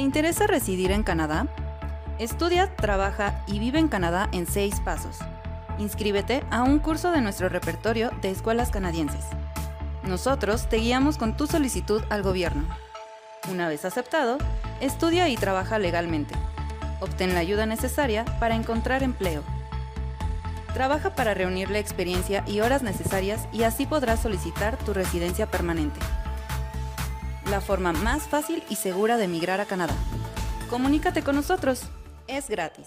¿Te interesa residir en Canadá? Estudia, trabaja y vive en Canadá en seis pasos. Inscríbete a un curso de nuestro repertorio de escuelas canadienses. Nosotros te guiamos con tu solicitud al gobierno. Una vez aceptado, estudia y trabaja legalmente. Obtén la ayuda necesaria para encontrar empleo. Trabaja para reunir la experiencia y horas necesarias y así podrás solicitar tu residencia permanente. La forma más fácil y segura de emigrar a Canadá. Comunícate con nosotros. Es gratis.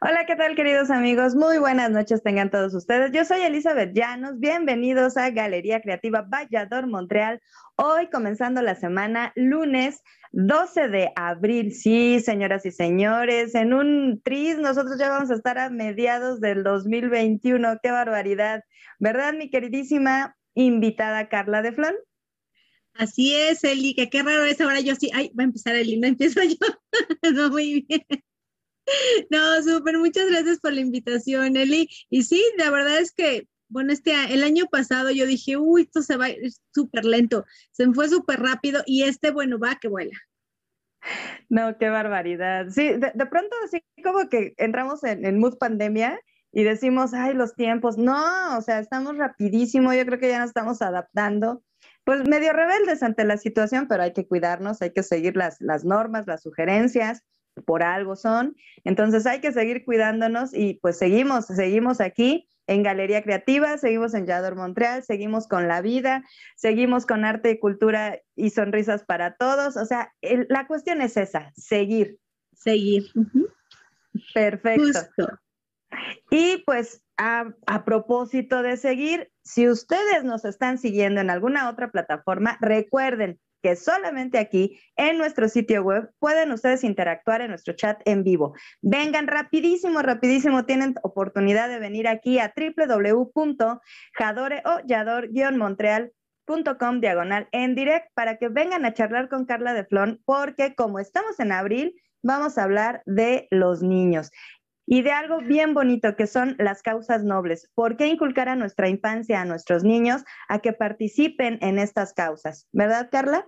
Hola, ¿qué tal queridos amigos? Muy buenas noches tengan todos ustedes. Yo soy Elizabeth Llanos. Bienvenidos a Galería Creativa Vallador Montreal. Hoy comenzando la semana, lunes 12 de abril. Sí, señoras y señores, en un tris nosotros ya vamos a estar a mediados del 2021. Qué barbaridad. ¿Verdad, mi queridísima invitada Carla de Flon? Así es, Eli, que qué raro es ahora yo sí. Ay, va a empezar Eli, no empiezo yo. no, muy bien. No, súper, muchas gracias por la invitación, Eli. Y sí, la verdad es que, bueno, este, el año pasado yo dije, uy, esto se va súper lento, se fue súper rápido y este, bueno, va que vuela. No, qué barbaridad. Sí, de, pronto así como que entramos en, en mood pandemia y decimos, ay, los tiempos. No, o sea, estamos rapidísimo, yo creo que ya nos estamos adaptando. Pues medio rebeldes ante la situación, pero hay que cuidarnos, hay que seguir las, las normas, las sugerencias por algo son. Entonces hay que seguir cuidándonos y pues seguimos, seguimos aquí en Galería Creativa, seguimos en Yador Montreal, seguimos con la vida, seguimos con arte y cultura y sonrisas para todos. O sea, la cuestión es esa, seguir. Seguir. Perfecto. Y pues a, a, propósito de seguir, si ustedes nos están siguiendo en alguna otra plataforma, recuerden, que solamente aquí en nuestro sitio web pueden ustedes interactuar en nuestro chat en vivo. Vengan rapidísimo, rapidísimo, tienen oportunidad de venir aquí a www.jadore o yador-montreal.com diagonal en direct para que vengan a charlar con Carla de Flon porque como estamos en abril, vamos a hablar de los niños y de algo bien bonito que son las causas nobles. ¿Por qué inculcar a nuestra infancia, a nuestros niños, a que participen en estas causas? ¿Verdad, Carla?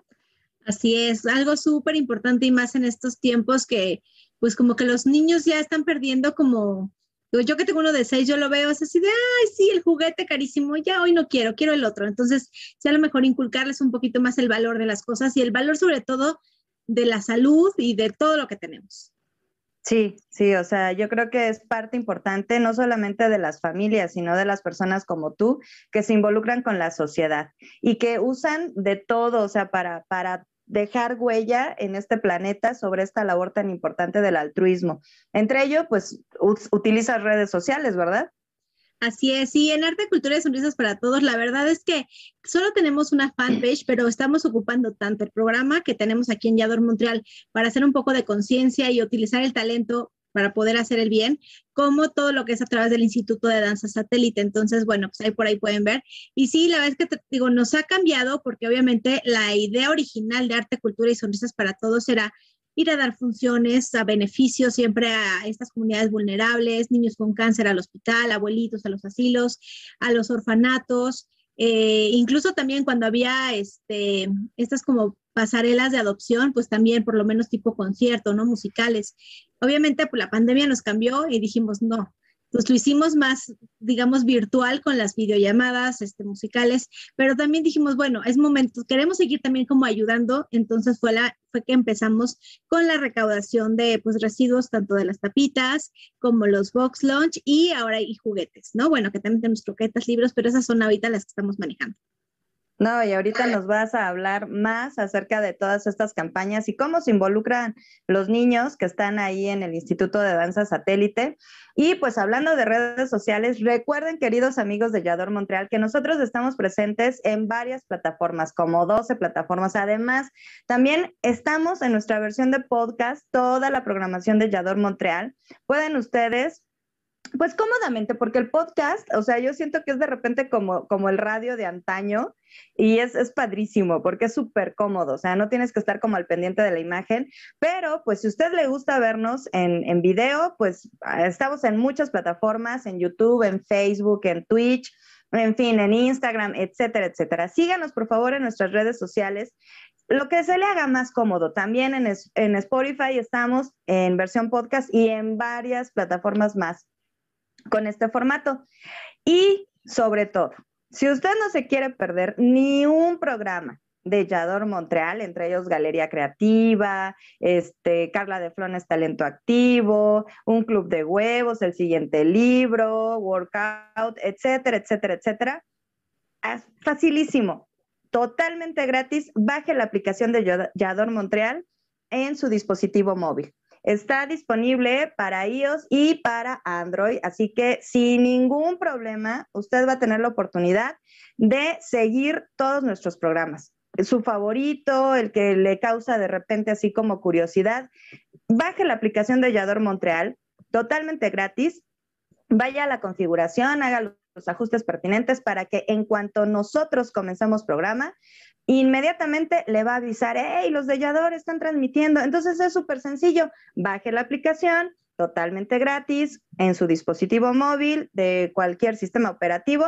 Así es, algo súper importante y más en estos tiempos que pues como que los niños ya están perdiendo como, yo que tengo uno de seis, yo lo veo es así de, ay, sí, el juguete carísimo, ya hoy no quiero, quiero el otro. Entonces, ya a lo mejor inculcarles un poquito más el valor de las cosas y el valor sobre todo de la salud y de todo lo que tenemos. Sí, sí, o sea, yo creo que es parte importante no solamente de las familias, sino de las personas como tú que se involucran con la sociedad y que usan de todo, o sea, para, para dejar huella en este planeta sobre esta labor tan importante del altruismo. Entre ello, pues utilizas redes sociales, ¿verdad? Así es, sí, en Arte, Cultura y Sonrisas para Todos, la verdad es que solo tenemos una fanpage, pero estamos ocupando tanto el programa que tenemos aquí en Yador Montreal para hacer un poco de conciencia y utilizar el talento para poder hacer el bien, como todo lo que es a través del Instituto de Danza Satélite. Entonces, bueno, pues ahí por ahí pueden ver. Y sí, la verdad es que te digo, nos ha cambiado porque obviamente la idea original de Arte, Cultura y Sonrisas para Todos era ir a dar funciones a beneficio siempre a estas comunidades vulnerables, niños con cáncer al hospital, abuelitos a los asilos, a los orfanatos, eh, incluso también cuando había este, estas como pasarelas de adopción, pues también por lo menos tipo concierto, ¿no? Musicales. Obviamente, pues la pandemia nos cambió y dijimos, no, pues lo hicimos más, digamos, virtual con las videollamadas este, musicales, pero también dijimos, bueno, es momento, queremos seguir también como ayudando, entonces fue, la, fue que empezamos con la recaudación de pues, residuos, tanto de las tapitas como los box lunch y ahora hay juguetes, ¿no? Bueno, que también tenemos croquetas, libros, pero esas son ahorita las que estamos manejando. No, y ahorita nos vas a hablar más acerca de todas estas campañas y cómo se involucran los niños que están ahí en el Instituto de Danza Satélite. Y pues hablando de redes sociales, recuerden, queridos amigos de Yador Montreal, que nosotros estamos presentes en varias plataformas, como 12 plataformas. Además, también estamos en nuestra versión de podcast, toda la programación de Yador Montreal. Pueden ustedes pues cómodamente, porque el podcast, o sea, yo siento que es de repente como, como el radio de antaño y es, es padrísimo porque es súper cómodo, o sea, no tienes que estar como al pendiente de la imagen, pero pues si usted le gusta vernos en, en video, pues ah, estamos en muchas plataformas, en YouTube, en Facebook, en Twitch, en fin, en Instagram, etcétera, etcétera. Síganos por favor en nuestras redes sociales lo que se le haga más cómodo. También en, en, Spotify estamos en versión podcast y en varias plataformas más con este formato. Y sobre todo, si usted no se quiere perder ni un programa de Yador Montreal, entre ellos Galería Creativa, este, Carla de Flones Talento Activo, un club de huevos, el siguiente libro, workout, etcétera, etcétera, etcétera. Es facilísimo, totalmente gratis. Baje la aplicación de Yador Montreal en su dispositivo móvil. Está disponible para iOS y para Android, así que sin ningún problema usted va a tener la oportunidad de seguir todos nuestros programas. Su favorito, el que le causa de repente así como curiosidad, baje la aplicación de Yador Montreal, totalmente gratis. Vaya a la configuración, haga los ajustes pertinentes para que en cuanto nosotros comenzamos programa, inmediatamente le va a avisar, hey, los delladores están transmitiendo. Entonces es súper sencillo, baje la aplicación totalmente gratis en su dispositivo móvil de cualquier sistema operativo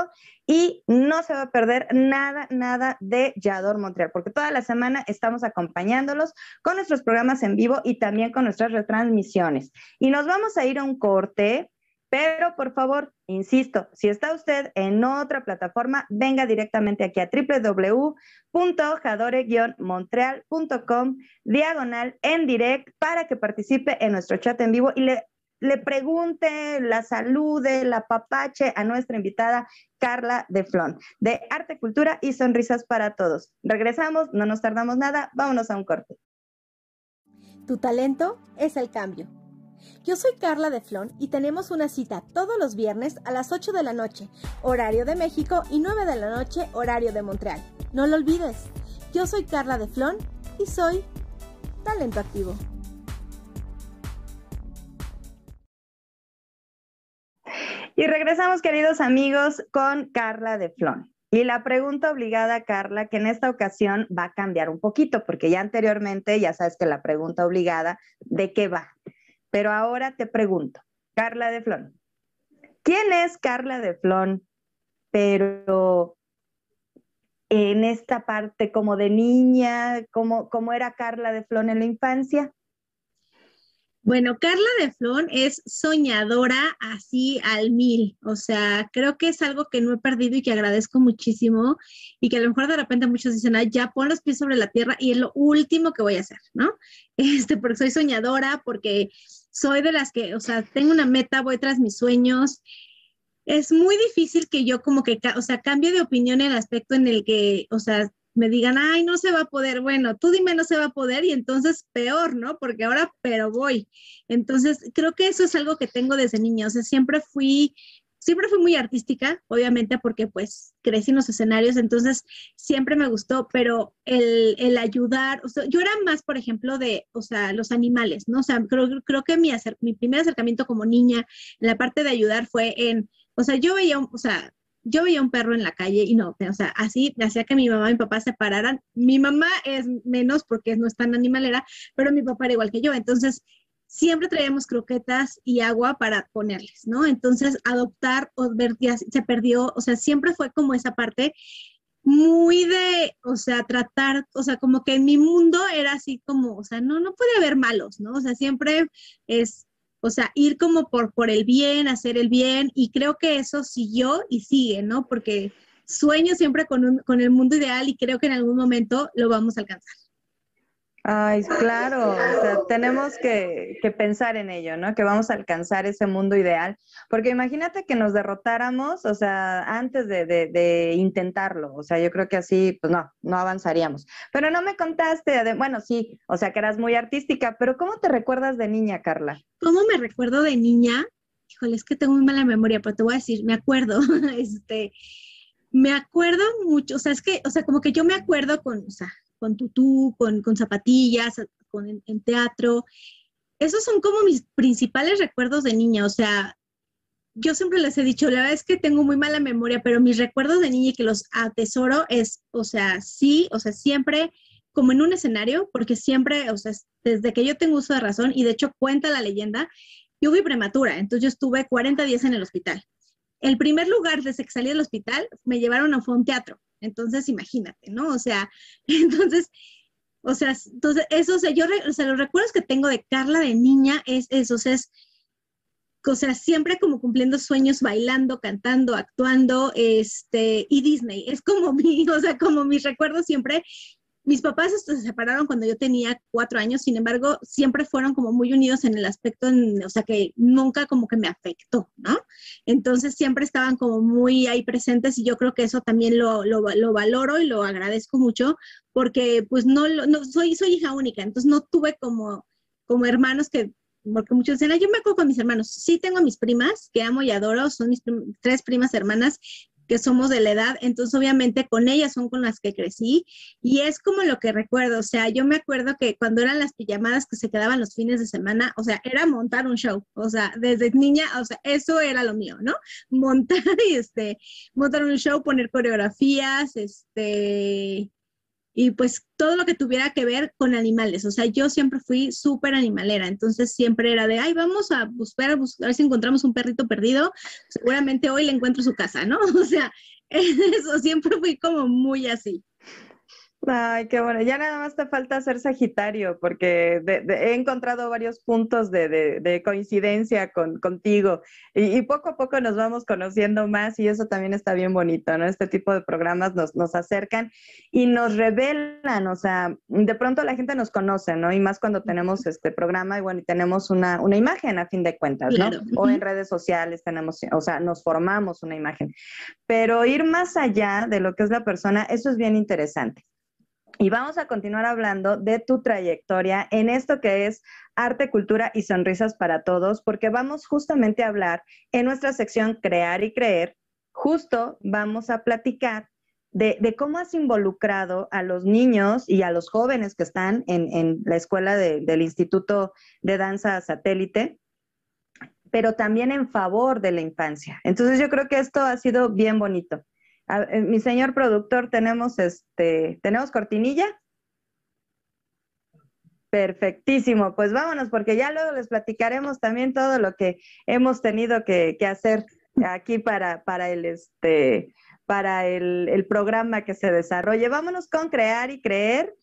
y no se va a perder nada, nada de Yador Montreal, porque toda la semana estamos acompañándolos con nuestros programas en vivo y también con nuestras retransmisiones. Y nos vamos a ir a un corte pero por favor, insisto, si está usted en otra plataforma, venga directamente aquí a www.jadore-montreal.com diagonal en direct para que participe en nuestro chat en vivo y le, pregunte, la salude, la papache a nuestra invitada Carla de Flon, de Arte, Cultura y Sonrisas para Todos. Regresamos, no nos tardamos nada, vámonos a un corte. Tu talento es el cambio. Yo soy Carla de Flon y tenemos una cita todos los viernes a las 8 de la noche, horario de México, y 9 de la noche, horario de Montreal. No lo olvides. Yo soy Carla de Flon y soy talento activo. Y regresamos, queridos amigos, con Carla de Flon. Y la pregunta obligada, Carla, que en esta ocasión va a cambiar un poquito, porque ya anteriormente ya sabes que la pregunta obligada, ¿de qué va? Pero ahora te pregunto, Carla de Flon, ¿quién es Carla de Flon? Pero en esta parte como de niña, ¿cómo, cómo era Carla de Flon en la infancia? Bueno, Carla de Flon es soñadora así al mil, o sea, creo que es algo que no he perdido y que agradezco muchísimo y que a lo mejor de repente muchos dicen, Ay, ya pon los pies sobre la tierra y es lo último que voy a hacer, ¿no? Este, porque soy soñadora, porque soy de las que, o sea, tengo una meta, voy tras mis sueños. Es muy difícil que yo como que, o sea, cambie de opinión en el aspecto en el que, o sea, me digan, ay, no se va a poder, bueno, tú dime no se va a poder y entonces peor, ¿no? Porque ahora, pero voy. Entonces, creo que eso es algo que tengo desde niña, o sea, siempre fui siempre fui muy artística, obviamente porque pues crecí en los escenarios, entonces siempre me gustó, pero el, el ayudar, o yo era más, por ejemplo, de, o sea, los animales, ¿no? O sea, creo, creo que mi, mi primer acercamiento como niña en la parte de ayudar fue en, o sea, yo veía, o sea, yo veía un perro en la calle y no, o sea, así hacía que mi mamá y mi papá se pararan. Mi mamá es menos porque no es tan animalera, pero mi papá era igual que yo. Entonces, siempre traíamos croquetas y agua para ponerles, ¿no? Entonces, adoptar o ver se perdió, o sea, siempre fue como esa parte muy de, o sea, tratar, o sea, como que en mi mundo era así como, o sea, no, no puede haber malos, ¿no? O sea, siempre es o sea, ir como por, por el bien, hacer el bien, y creo que eso siguió y sigue, ¿no? Porque sueño siempre con, con el mundo ideal y creo que en algún momento lo vamos a alcanzar. Ay, claro, o sea, tenemos que, pensar en ello, ¿no? Que vamos a alcanzar ese mundo ideal, porque imagínate que nos derrotáramos, o sea, antes de, intentarlo, o sea, yo creo que así, pues no, no avanzaríamos. Pero no me contaste, bueno, sí, o sea, que eras muy artística, pero ¿cómo te recuerdas de niña, Carla? ¿Cómo me recuerdo de niña? Híjole, es que tengo muy mala memoria, pero te voy a decir, me acuerdo, este, me acuerdo mucho, o sea, es que, o sea, como que yo me acuerdo con, o sea, con tutú, con, con zapatillas, con, en, teatro. Esos son como mis principales recuerdos de niña, o sea, yo siempre les he dicho, la verdad es que tengo muy mala memoria, pero mis recuerdos de niña y que los atesoro es, o sea, sí, o sea, siempre como en un escenario, porque siempre, o sea, desde que yo tengo uso de razón, y de hecho cuenta la leyenda, yo fui prematura, entonces yo estuve 40 días en el hospital. El primer lugar desde que salí del hospital me llevaron a un teatro. Entonces, imagínate, ¿no? O sea, entonces, o sea, entonces, eso, o yo, o sea, los recuerdos que tengo de Carla de niña es eso, o sea, es, o sea, siempre como cumpliendo sueños, bailando, cantando, actuando, este, y Disney, es como mi, o sea, como mis recuerdos siempre, mis papás se separaron cuando yo tenía cuatro años, sin embargo, siempre fueron como muy unidos en el aspecto, o sea, que nunca como que me afectó, ¿no? Entonces siempre estaban como muy ahí presentes y yo creo que eso también lo, lo, lo valoro y lo agradezco mucho porque pues no, no soy, soy hija única, entonces no tuve como, como hermanos que porque muchos dicen, yo me acuerdo con mis hermanos. Sí tengo a mis primas, que amo y adoro, son mis tres primas hermanas, que somos de la edad, entonces obviamente con ellas son con las que crecí y es como lo que recuerdo, o sea, yo me acuerdo que cuando eran las pijamadas que se quedaban los fines de semana, o sea, era montar un show, o sea, desde niña, o sea, eso era lo mío, ¿no? Montar y este, montar un show, poner coreografías, este, y pues todo lo que tuviera que ver con animales. O sea, yo siempre fui súper animalera, entonces siempre era de, ay, vamos a buscar, a, buscar, a ver si encontramos un perrito perdido, seguramente hoy le encuentro su casa, ¿no? O sea, eso siempre fui como muy así. Ay, qué bueno. Ya nada más te falta ser Sagitario, porque de, de, he encontrado varios puntos de, de coincidencia con, contigo y, y, poco a poco nos vamos conociendo más y eso también está bien bonito, ¿no? Este tipo de programas nos, nos acercan y nos revelan, o sea, de pronto la gente nos conoce, ¿no? Y más cuando tenemos este programa y bueno, y tenemos una, una imagen a fin de cuentas, ¿no? Claro. O en redes sociales tenemos, o sea, nos formamos una imagen. Pero ir más allá de lo que es la persona, eso es bien interesante. Y vamos a continuar hablando de tu trayectoria en esto que es arte, cultura y sonrisas para todos, porque vamos justamente a hablar en nuestra sección Crear y Creer, justo vamos a platicar de, cómo has involucrado a los niños y a los jóvenes que están en, la escuela de, del Instituto de Danza Satélite, pero también en favor de la infancia. Entonces yo creo que esto ha sido bien bonito. Eh, mi señor productor, tenemos este, ¿tenemos cortinilla? Perfectísimo, pues vámonos porque ya luego les platicaremos también todo lo que hemos tenido que, que hacer aquí para, para el este para el, el, programa que se desarrolle. Vámonos con crear y creer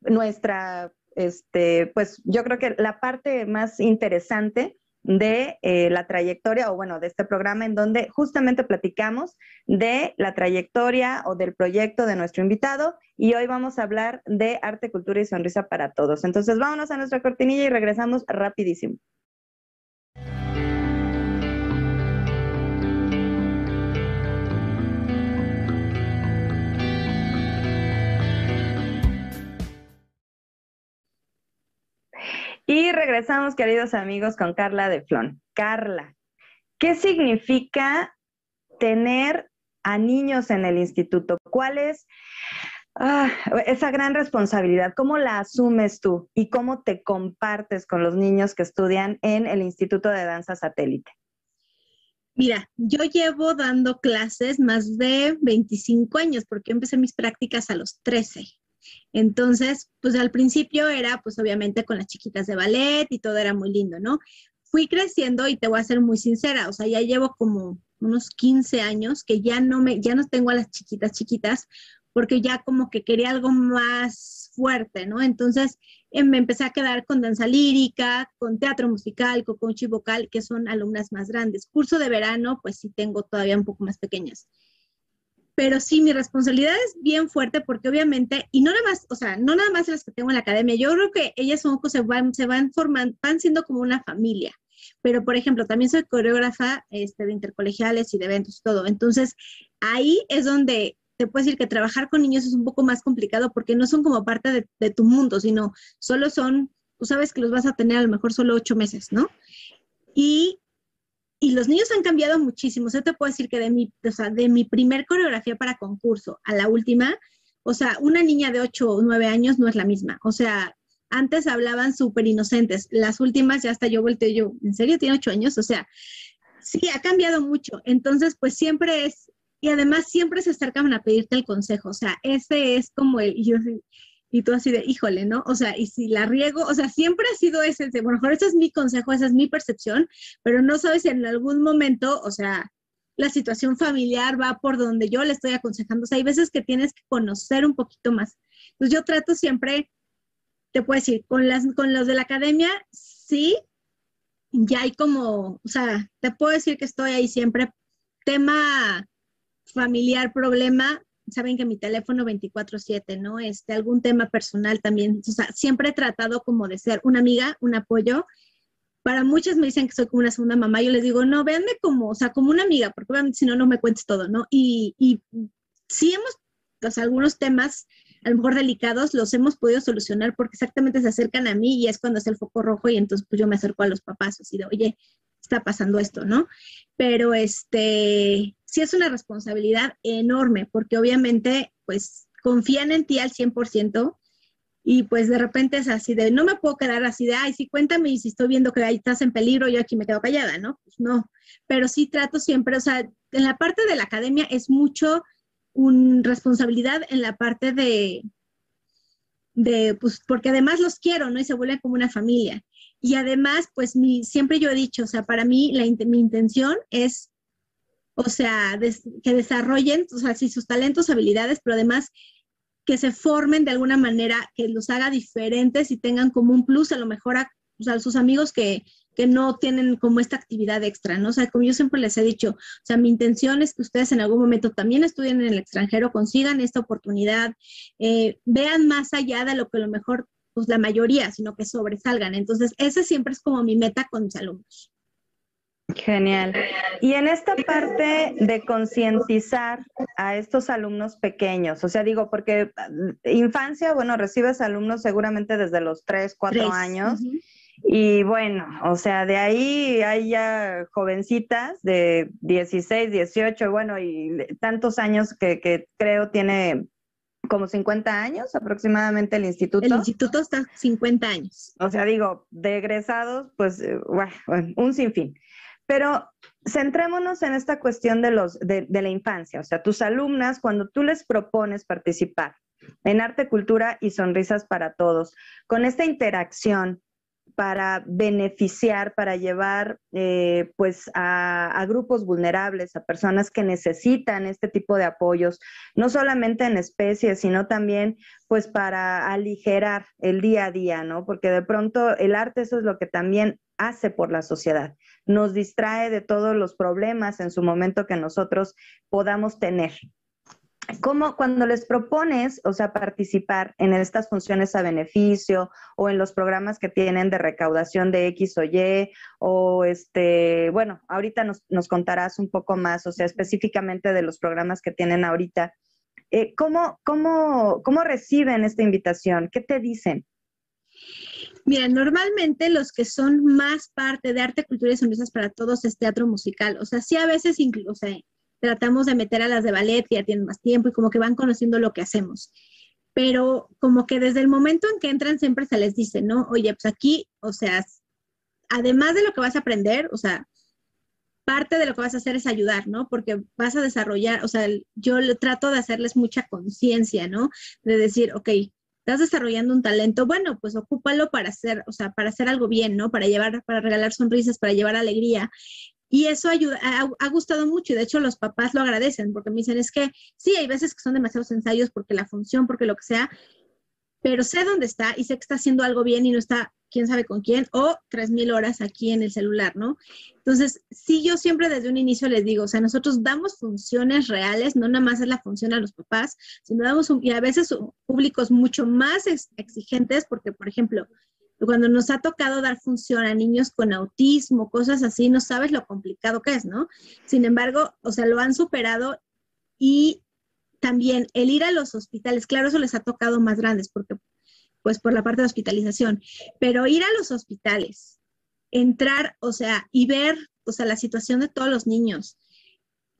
nuestra, este, pues yo creo que la parte más interesante de eh, la trayectoria, o bueno, de este programa en donde justamente platicamos de la trayectoria o del proyecto de nuestro invitado y hoy vamos a hablar de arte, cultura y sonrisa para todos. Entonces, vámonos a nuestra cortinilla y regresamos rapidísimo. Y regresamos, queridos amigos, con Carla de Flon. Carla, ¿qué significa tener a niños en el instituto? ¿Cuál es ah, esa gran responsabilidad? ¿Cómo la asumes tú y cómo te compartes con los niños que estudian en el Instituto de Danza Satélite? Mira, yo llevo dando clases más de 25 años porque empecé mis prácticas a los 13. Entonces, pues al principio era pues obviamente con las chiquitas de ballet y todo era muy lindo, ¿no? Fui creciendo y te voy a ser muy sincera, o sea, ya llevo como unos 15 años que ya no me, ya no tengo a las chiquitas chiquitas porque ya como que quería algo más fuerte, ¿no? Entonces eh, me empecé a quedar con danza lírica, con teatro musical, con coaching vocal, que son alumnas más grandes. Curso de verano, pues sí tengo todavía un poco más pequeñas. Pero sí, mi responsabilidad es bien fuerte porque obviamente, y no nada más, o sea, no nada más las que tengo en la academia, yo creo que ellas son, se van, se van formando, van siendo como una familia. Pero, por ejemplo, también soy coreógrafa este, de intercolegiales y de eventos y todo. Entonces, ahí es donde te puedo decir que trabajar con niños es un poco más complicado porque no son como parte de, tu mundo, sino solo son, tú sabes que los vas a tener a lo mejor solo ocho meses, ¿no? Y, y los niños han cambiado muchísimo. Yo te puedo decir que de mi, o sea, de mi primer coreografía para concurso a la última, o sea, una niña de ocho o nueve años no es la misma. O sea, antes hablaban súper inocentes. Las últimas ya hasta yo volteo yo, ¿en serio tiene ocho años? O sea, sí, ha cambiado mucho. Entonces, pues siempre es y además siempre se acercan a pedirte el consejo, o sea, ese es como el, y tú así de, híjole, ¿no? O sea, y si la riego, o sea, siempre ha sido ese, de, bueno, mejor ese es mi consejo, esa es mi percepción, pero no sabes si en algún momento, o sea, la situación familiar va por donde yo le estoy aconsejando, o sea, hay veces que tienes que conocer un poquito más. Entonces yo trato siempre, te puedo decir, con, las, con los de la academia, sí, ya hay como, o sea, te puedo decir que estoy ahí siempre, tema familiar problema, saben que mi teléfono 24/7, ¿no? Este, algún tema personal también, o sea, siempre he tratado como de ser una amiga, un apoyo. Para muchas me dicen que soy como una segunda mamá, yo les digo, no, véanme como, o sea, como una amiga, porque obviamente si no, no me cuentes todo, ¿no? Y, y sí hemos, o sea, algunos temas a lo mejor delicados los hemos podido solucionar porque exactamente se acercan a mí y es cuando es el foco rojo y entonces pues yo me acerco a los papás, así de, oye, está pasando esto, ¿no? Pero este, sí es una responsabilidad enorme, porque obviamente, pues, confían en ti al 100% y pues de repente es así de, no me puedo quedar así de, ay, sí, cuéntame y si estoy viendo que ahí estás en peligro, yo aquí me quedo callada, ¿no? Pues no, pero sí trato siempre, o sea, en la parte de la academia es mucho una responsabilidad en la parte de, de, pues, porque además los quiero, ¿no? Y se vuelven como una familia. Y además, pues mi, siempre yo he dicho, o sea, para mí mi intención es, o sea, que desarrollen, o sea, sus talentos, habilidades, pero además que se formen de alguna manera, que los haga diferentes y tengan como un plus, a lo mejor a, sus amigos que, que no tienen como esta actividad extra, ¿no? O sea, como yo siempre les he dicho, o sea, mi intención es que ustedes en algún momento también estudien en el extranjero, consigan esta oportunidad, eh, vean más allá de lo que a lo mejor pues la mayoría, sino que sobresalgan. Entonces, ese siempre es como mi meta con mis alumnos. Genial. Y en esta parte de concientizar a estos alumnos pequeños, o sea, digo, porque mm, infancia, bueno, recibes alumnos seguramente desde los 3, 4 años. Y bueno, o sea, de ahí hay ya jovencitas de 16, 18, bueno, y tantos años que, que creo tiene como 50 años aproximadamente el instituto. El instituto está 50 años. O sea, digo, de egresados, pues, eh, bueno, un sinfín. Pero centrémonos en esta cuestión de, los, de, de la infancia. O sea, tus alumnas, cuando tú les propones participar en arte, cultura y sonrisas para todos, con esta interacción, para beneficiar, para llevar eh, pues a, grupos vulnerables, a personas que necesitan este tipo de apoyos, no solamente en especies, sino también pues para aligerar el día a día, ¿no? Porque de pronto el arte eso es lo que también hace por la sociedad, nos distrae de todos los problemas en su momento que nosotros podamos tener. ¿Cómo cuando les propones, o sea, participar en estas funciones a beneficio o en los programas que tienen de recaudación de X o Y, o este, bueno, ahorita nos, nos contarás un poco más, o sea, específicamente de los programas que tienen ahorita. Eh, ¿cómo, cómo, ¿Cómo reciben esta invitación? ¿Qué te dicen? Mira, normalmente los que son más parte de arte, cultura y sonrisas para todos es teatro musical. O sea, sí a veces, o sea, tratamos de meter a las de ballet ya tienen más tiempo y como que van conociendo lo que hacemos. Pero como que desde el momento en que entran siempre se les dice, ¿no? Oye, pues aquí, o sea, además de lo que vas a aprender, o sea, parte de lo que vas a hacer es ayudar, ¿no? Porque vas a desarrollar, o sea, yo trato de hacerles mucha conciencia, ¿no? De decir, ok, estás desarrollando un talento, bueno, pues ocúpalo para hacer, o sea, para hacer algo bien, ¿no? Para llevar, para regalar sonrisas, para llevar alegría. Y eso ayuda, ha, gustado mucho y de hecho los papás lo agradecen porque me dicen, es que sí, hay veces que son demasiados ensayos porque la función, porque lo que sea, pero sé dónde está y sé que está haciendo algo bien y no está quién sabe con quién, o tres mil horas aquí en el celular, ¿no? Entonces, sí, yo siempre desde un inicio les digo, o sea, nosotros damos funciones reales, no nada más es la función a los papás, sino damos, un, y a veces públicos mucho más exigentes, porque, por ejemplo, cuando nos ha tocado dar función a niños con autismo, cosas así, no sabes lo complicado que es, ¿no? Sin embargo, o sea, lo han superado y también el ir a los hospitales, claro, eso les ha tocado más grandes, porque pues por la parte de hospitalización, pero ir a los hospitales, entrar, o sea, y ver, o sea, la situación de todos los niños.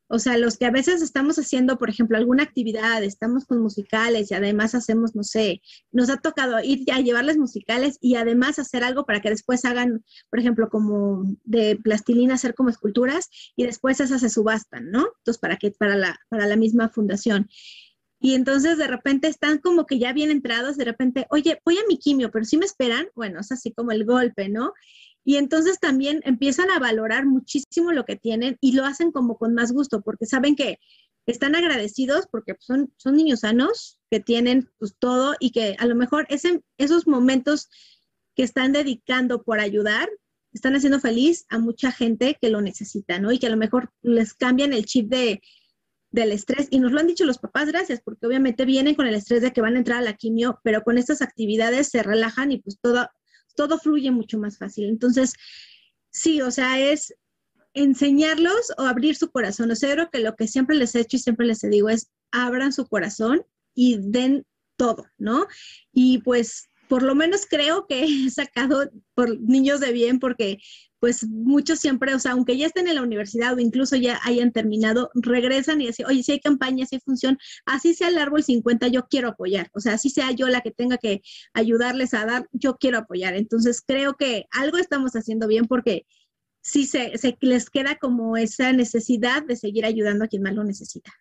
O sea, los que a veces estamos haciendo, por ejemplo, alguna actividad, estamos con musicales y además hacemos, no sé, nos ha tocado ir a llevarles musicales y además hacer algo para que después hagan, por ejemplo, como de plastilina, hacer como esculturas y después esas se subastan, ¿no? Entonces, para que, para la, para la misma fundación. Y entonces de repente están como que ya bien entrados, de repente, oye, voy a mi quimio, pero si me esperan, bueno, es así como el golpe, ¿no? Y entonces también empiezan a valorar muchísimo lo que tienen y lo hacen como con más gusto, porque saben que están agradecidos porque pues, son, son niños sanos, que tienen pues todo y que a lo mejor ese, esos momentos que están dedicando por ayudar, están haciendo feliz a mucha gente que lo necesita, ¿no? Y que a lo mejor les cambian el chip de, del estrés y nos lo han dicho los papás, gracias, porque obviamente vienen con el estrés de que van a entrar a la quimio, pero con estas actividades se relajan y pues todo, todo fluye mucho más fácil. Entonces, sí, o sea, es enseñarlos o abrir su corazón. O sea, creo que lo que siempre les he hecho y siempre les digo es abran su corazón y den todo, ¿no? Y pues por lo menos creo que he sacado por niños de bien porque pues muchos siempre, o sea, aunque ya estén en la universidad o incluso ya hayan terminado, regresan y dicen, oye, si hay campaña, si hay función, así sea el árbol 50, yo quiero apoyar, o sea, así sea yo la que tenga que ayudarles a dar, yo quiero apoyar. Entonces, creo que algo estamos haciendo bien porque sí se, les queda como esa necesidad de seguir ayudando a quien más lo necesita.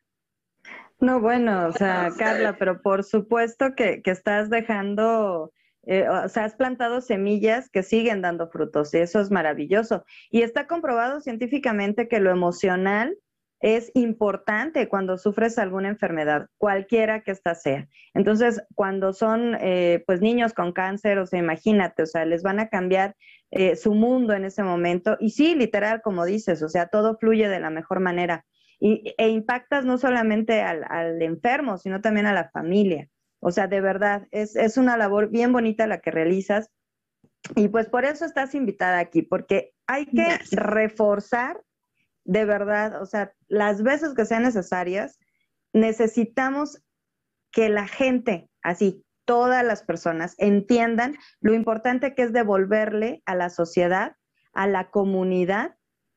No, bueno, o sea, Carla, pero por supuesto que, que estás dejando eh, o sea, has plantado semillas que siguen dando frutos y eso es maravilloso. Y está comprobado científicamente que lo emocional es importante cuando sufres alguna enfermedad, cualquiera que ésta sea. Entonces, cuando son eh, pues niños con cáncer, o sea, imagínate, o sea, les van a cambiar eh, su mundo en ese momento. Y sí, literal, como dices, o sea, todo fluye de la mejor manera. Y, e impactas no solamente al enfermo, sino también a la familia. O sea, de verdad, es, es una labor bien bonita la que realizas. Y pues por eso estás invitada aquí, porque hay que reforzar de verdad, o sea, las veces que sean necesarias, necesitamos que la gente, así, todas las personas, entiendan lo importante que es devolverle a la sociedad, a la comunidad,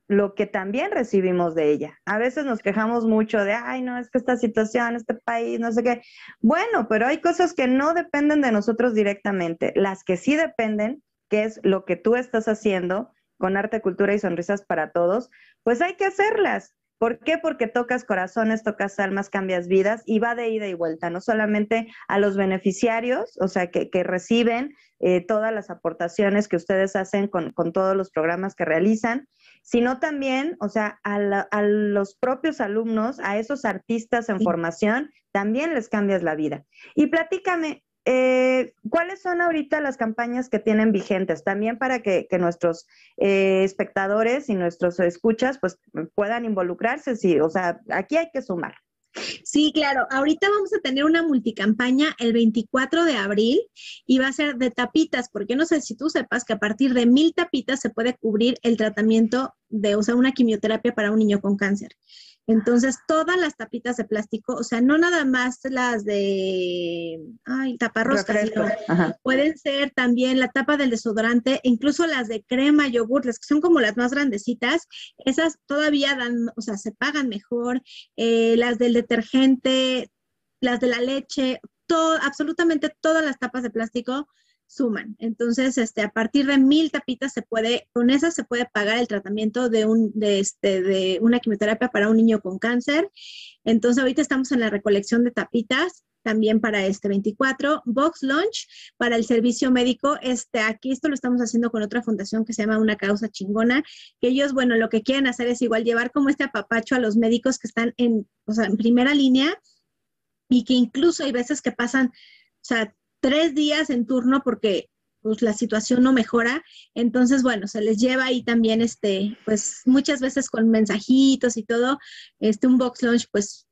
lo que también recibimos de ella. A veces nos quejamos mucho de, ay, no, es que esta situación, este país, no sé qué. Bueno, pero hay cosas que no dependen de nosotros directamente. Las que sí dependen, que es lo que tú estás haciendo con arte, cultura y sonrisas para todos, pues hay que hacerlas. ¿Por qué? Porque tocas corazones, tocas almas, cambias vidas y va de ida y vuelta, no solamente a los beneficiarios, o sea, que, reciben eh, todas las aportaciones que ustedes hacen con, con, todos los programas que realizan, sino también, o sea, a, los propios alumnos, a esos artistas en formación, también les cambias la vida. Y platícame, eh, ¿cuáles son ahorita las campañas que tienen vigentes? También para que, nuestros eh, espectadores y nuestros escuchas pues puedan involucrarse, sí, o sea, aquí hay que sumar. Sí, claro. Ahorita vamos a tener una multicampaña el 24 de abril y va a ser de tapitas, porque no sé si tú sepas que a partir de mil tapitas se puede cubrir el tratamiento de, o sea, una quimioterapia para un niño con cáncer. Entonces, todas las tapitas de plástico, o sea, no nada más las de, ay, taparroscas, sino pueden ser también la tapa del desodorante, incluso las de crema, yogur, las que son como las más grandecitas, esas todavía dan, o sea, se pagan mejor, eh, las del detergente, las de la leche, todo, absolutamente todas las tapas de plástico suman. Entonces, este, a partir de mil tapitas se puede, con esas se puede pagar el tratamiento de, un, de, este, de una quimioterapia para un niño con cáncer. Entonces, ahorita estamos en la recolección de tapitas también para este 24, Box Launch para el servicio médico. Este, aquí esto lo estamos haciendo con otra fundación que se llama Una Causa Chingona, que ellos, bueno, lo que quieren hacer es igual llevar como este apapacho a los médicos que están en, o sea, en primera línea y que incluso hay veces que pasan, o sea, tres días en turno porque pues la situación no mejora. Entonces, bueno, se les lleva ahí también, este, pues muchas veces con mensajitos y todo, este, un box lunch, pues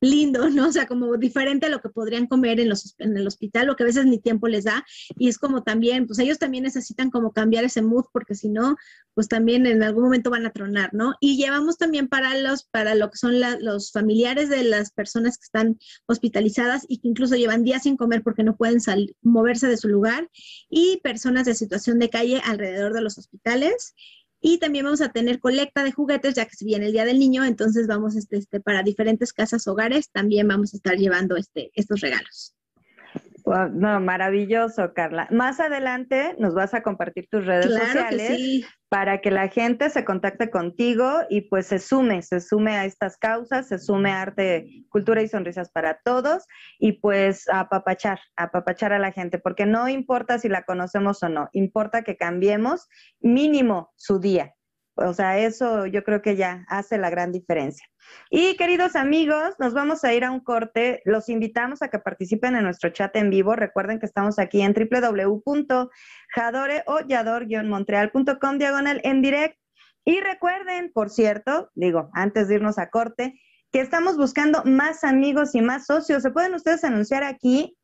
lindo, ¿no? O sea, como diferente a lo que podrían comer en, los, en el hospital, lo que a veces ni tiempo les da. Y es como también, pues ellos también necesitan como cambiar ese mood, porque si no, pues también en algún momento van a tronar, ¿no? Y llevamos también para los, para lo que son los familiares de las personas que están hospitalizadas y que incluso llevan días sin comer porque no pueden salir, moverse de su lugar, y personas de situación de calle alrededor de los hospitales. Y también vamos a tener colecta de juguetes, ya que si viene el Día del Niño, entonces vamos este, este, para diferentes casas, hogares, también vamos a estar llevando este, estos regalos no, maravilloso, Carla. Más adelante nos vas a compartir tus redes sociales para que la gente se contacte contigo y pues se sume, se sume a estas causas, se sume a arte, cultura y sonrisas para todos y pues a apapachar, a apapachar a la gente, porque no importa si la conocemos o no, importa que cambiemos mínimo su día. O sea, eso yo creo que ya hace la gran diferencia. Y queridos amigos, nos vamos a ir a un corte. Los invitamos a que participen en nuestro chat en vivo. Recuerden que estamos aquí en www.jadore o yador-montreal.com diagonal en direct. Y recuerden, por cierto, digo, antes de irnos a corte, que estamos buscando más amigos y más socios. Se pueden ustedes anunciar aquí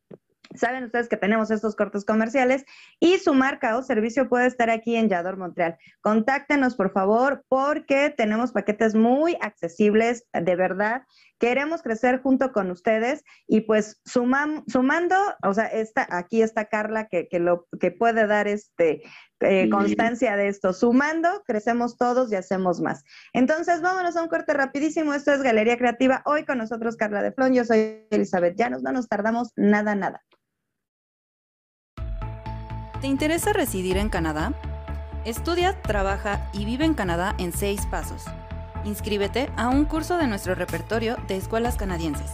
Saben ustedes que tenemos estos cortes comerciales y su marca o servicio puede estar aquí en Yador Montreal. Contáctenos, por favor, porque tenemos paquetes muy accesibles, de verdad. Queremos crecer junto con ustedes y pues sumando, o sea, esta, aquí está Carla que, lo, que puede dar este, eh, constancia de esto. Sumando, crecemos todos y hacemos más. Entonces, vámonos a un corte rapidísimo. Esto es Galería Creativa. Hoy con nosotros Carla de Flon. Yo soy Elizabeth Llanos. No nos tardamos nada, nada. ¿Te interesa residir en Canadá? Estudia, trabaja y vive en Canadá en seis pasos. Inscríbete a un curso de nuestro repertorio de escuelas canadienses.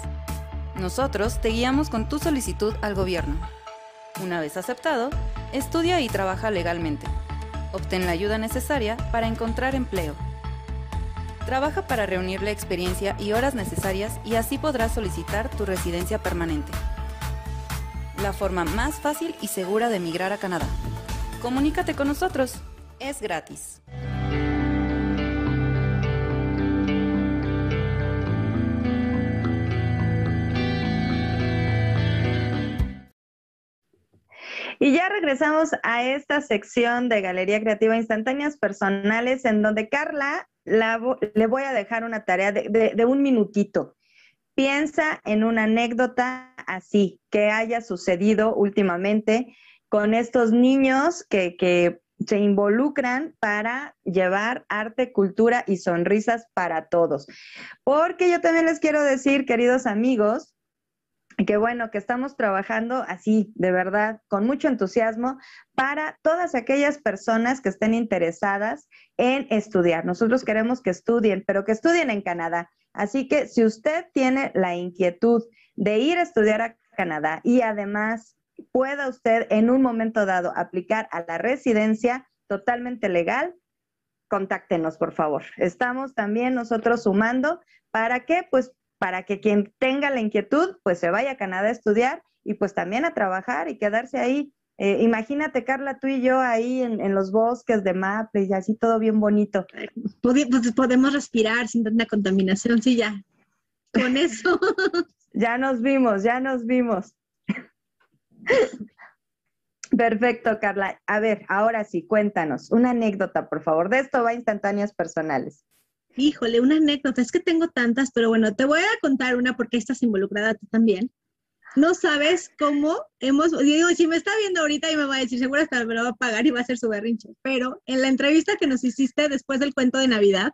Nosotros te guiamos con tu solicitud al gobierno. Una vez aceptado, estudia y trabaja legalmente. Obtén la ayuda necesaria para encontrar empleo. Trabaja para reunir la experiencia y horas necesarias y así podrás solicitar tu residencia permanente la forma más fácil y segura de emigrar a Canadá. Comunícate con nosotros, es gratis. Y ya regresamos a esta sección de Galería Creativa Instantáneas Personales, en donde Carla le voy a dejar una tarea de un minutito. Piensa en una anécdota así que haya sucedido últimamente con estos niños que, se involucran para llevar arte, cultura y sonrisas para todos. Porque yo también les quiero decir, queridos amigos, que bueno, que estamos trabajando así, de verdad, con mucho entusiasmo para todas aquellas personas que estén interesadas en estudiar. Nosotros queremos que estudien, pero que estudien en Canadá. Así que si usted tiene la inquietud de ir a estudiar a Canadá y además pueda usted en un momento dado aplicar a la residencia totalmente legal, contáctenos, por favor. Estamos también nosotros sumando para que, pues, para que quien tenga la inquietud, pues se vaya a Canadá a estudiar y pues también a trabajar y quedarse ahí. Eh, imagínate, Carla, tú y yo ahí en, los bosques de Maple y así todo bien bonito. Pues podemos respirar sin tanta contaminación, sí, ya. Con eso. Ya nos vimos, ya nos vimos. Perfecto, Carla. A ver, ahora sí, cuéntanos una anécdota, por favor. De esto va instantáneas personales. Híjole, una anécdota. Es que tengo tantas, pero bueno, te voy a contar una porque estás involucrada tú también. No sabes cómo hemos, digo, si me está viendo ahorita y me va a decir, seguro hasta me lo va a pagar y va a hacer su berrinche, pero en la entrevista que nos hiciste después del cuento de Navidad,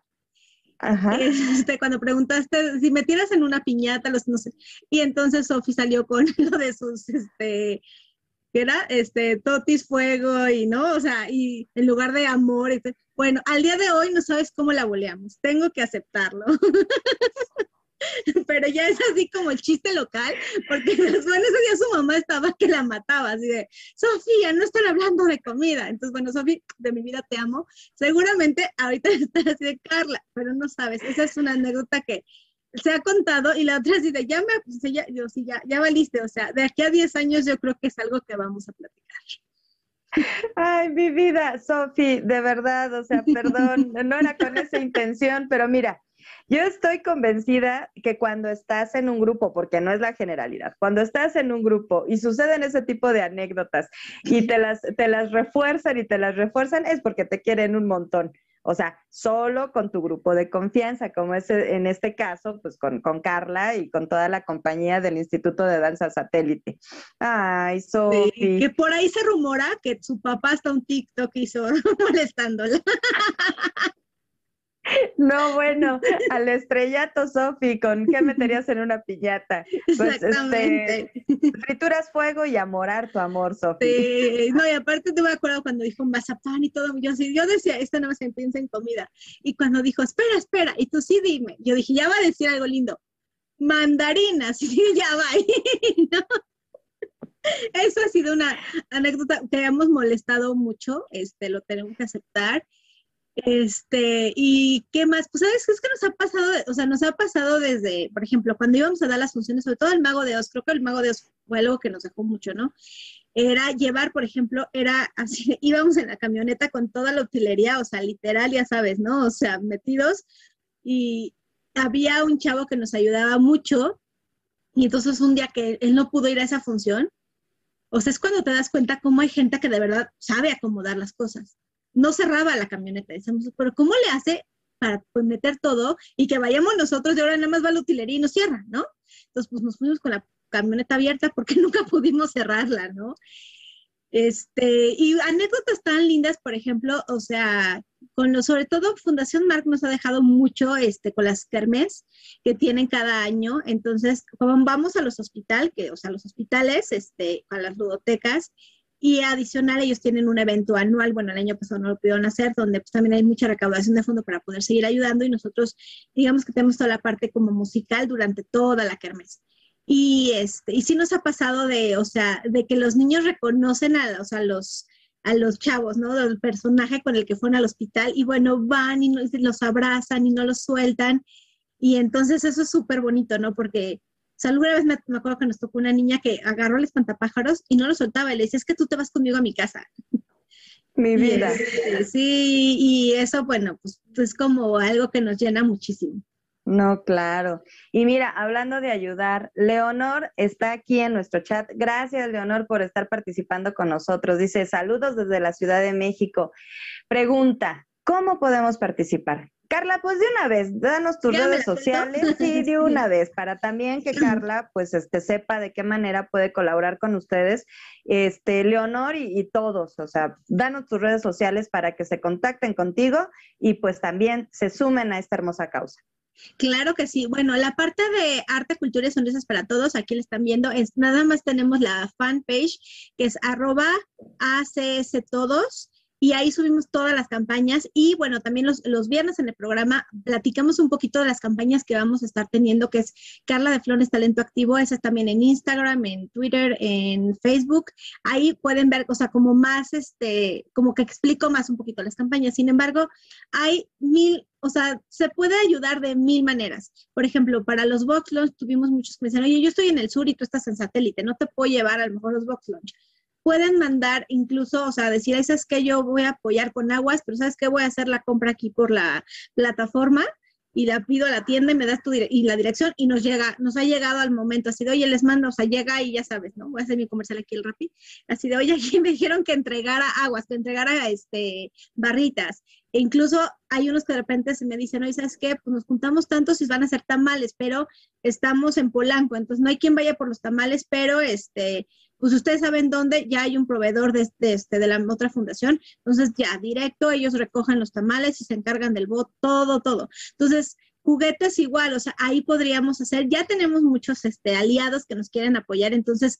este, cuando preguntaste si me tiras en una piñata, los, no sé, y entonces Sofi salió con lo de sus, este, que era, este, totis fuego y, ¿no? O sea, y en lugar de amor, este, bueno, al día de hoy no sabes cómo la boleamos, tengo que aceptarlo. pero ya es así como el chiste local, porque bueno, ese día su mamá estaba que la mataba, así de, Sofía, no están hablando de comida. Entonces, bueno, Sofía, de mi vida te amo. Seguramente ahorita estás así de Carla, pero no sabes, esa es una anécdota que se ha contado y la otra dice, ya me, pues, ya, yo, sí, ya, ya valiste, o sea, de aquí a 10 años yo creo que es algo que vamos a platicar. Ay, mi vida, Sofi, de verdad, o sea, perdón, no era con esa intención, pero mira, yo estoy convencida que cuando estás en un grupo, porque no es la generalidad, cuando estás en un grupo y suceden ese tipo de anécdotas y te las, te las refuerzan y te las refuerzan, es porque te quieren un montón. O sea, solo con tu grupo de confianza, como es en este caso, pues con, con Carla y con toda la compañía del Instituto de Danza Satélite. Ay, Sofi. que por ahí se rumora que su papá está un TikTok hizo molestándola. No, bueno, al estrellato, Sofi, ¿con qué meterías en una piñata? Pues este, frituras fuego y amorar tu amor, Sofi. Sí, no, y aparte te me acuerdo cuando dijo mazapán y todo, yo, yo decía, esta no se piensa en comida. Y cuando dijo, espera, espera, y tú sí dime, yo dije, ya va a decir algo lindo, mandarinas, y ya va, ¿no? Eso ha sido una anécdota que hemos molestado mucho, este, lo tenemos que aceptar. Este, y qué más, pues sabes es que nos ha pasado, o sea, nos ha pasado desde, por ejemplo, cuando íbamos a dar las funciones, sobre todo el Mago de Oz, creo que el Mago de Oz fue algo que nos dejó mucho, ¿no? Era llevar, por ejemplo, era así, íbamos en la camioneta con toda la utilería, o sea, literal, ya sabes, ¿no? O sea, metidos, y había un chavo que nos ayudaba mucho, y entonces un día que él no pudo ir a esa función, o sea, es cuando te das cuenta cómo hay gente que de verdad sabe acomodar las cosas no cerraba la camioneta. Decíamos, pero ¿cómo le hace para pues, meter todo y que vayamos nosotros y ahora nada más va la utilería y nos cierra, ¿no? Entonces, pues nos fuimos con la camioneta abierta porque nunca pudimos cerrarla, ¿no? Este, y anécdotas tan lindas, por ejemplo, o sea, con lo, sobre todo Fundación Marc nos ha dejado mucho este, con las kermes que tienen cada año. Entonces, cuando vamos a los hospitales, que, o sea, los hospitales, este, a las ludotecas, y adicional, ellos tienen un evento anual, bueno, el año pasado no lo pudieron hacer, donde pues también hay mucha recaudación de fondo para poder seguir ayudando y nosotros, digamos que tenemos toda la parte como musical durante toda la kermés. Y, este, y sí nos ha pasado de, o sea, de que los niños reconocen a, o los, a los chavos, ¿no? Del personaje con el que fueron al hospital y bueno, van y los abrazan y no los sueltan. Y entonces eso es súper bonito, ¿no? Porque sea, alguna vez me, acuerdo que nos tocó una niña que agarró el espantapájaros y no lo soltaba. Y le decía, es que tú te vas conmigo a mi casa. Mi vida. Este, sí, y eso, bueno, pues es como algo que nos llena muchísimo. No, claro. Y mira, hablando de ayudar, Leonor está aquí en nuestro chat. Gracias, Leonor, por estar participando con nosotros. Dice, saludos desde la Ciudad de México. Pregunta, ¿cómo podemos participar? Carla, pues de una vez, danos tus redes sociales, sí, de una vez, para también que Carla, pues, este, sepa de qué manera puede colaborar con ustedes, este, Leonor y, todos, o sea, danos tus redes sociales para que se contacten contigo y pues también se sumen a esta hermosa causa. Claro que sí. Bueno, la parte de arte, cultura y sonrisas para todos, aquí le están viendo, es nada más tenemos la fanpage que es arroba ACS todos y ahí subimos todas las campañas y bueno, también los, los, viernes en el programa platicamos un poquito de las campañas que vamos a estar teniendo, que es Carla de Flores Talento Activo, esa también en Instagram, en Twitter, en Facebook. Ahí pueden ver, o sea, como más, este, como que explico más un poquito las campañas. Sin embargo, hay mil, o sea, se puede ayudar de mil maneras. Por ejemplo, para los box launch tuvimos muchos que me decían, oye, yo estoy en el sur y tú estás en satélite, no te puedo llevar a lo mejor los box launch pueden mandar incluso, o sea, decir, es que yo voy a apoyar con aguas, pero sabes que voy a hacer la compra aquí por la plataforma y la pido a la tienda y me das tu y la dirección y nos llega, nos ha llegado al momento así de, oye, les mando, o sea, llega y ya sabes, ¿no? Voy a hacer mi comercial aquí el Rappi, así de, oye, aquí me dijeron que entregara aguas, que entregara este barritas. E incluso hay unos que de repente se me dicen, oye, ¿sabes qué? Pues nos juntamos tantos y van a ser tamales, pero estamos en Polanco, entonces no hay quien vaya por los tamales, pero este, pues ustedes saben dónde ya hay un proveedor de, este, de la otra fundación, entonces ya directo ellos recogen los tamales y se encargan del bot, todo, todo. Entonces, juguetes igual, o sea, ahí podríamos hacer, ya tenemos muchos este, aliados que nos quieren apoyar, entonces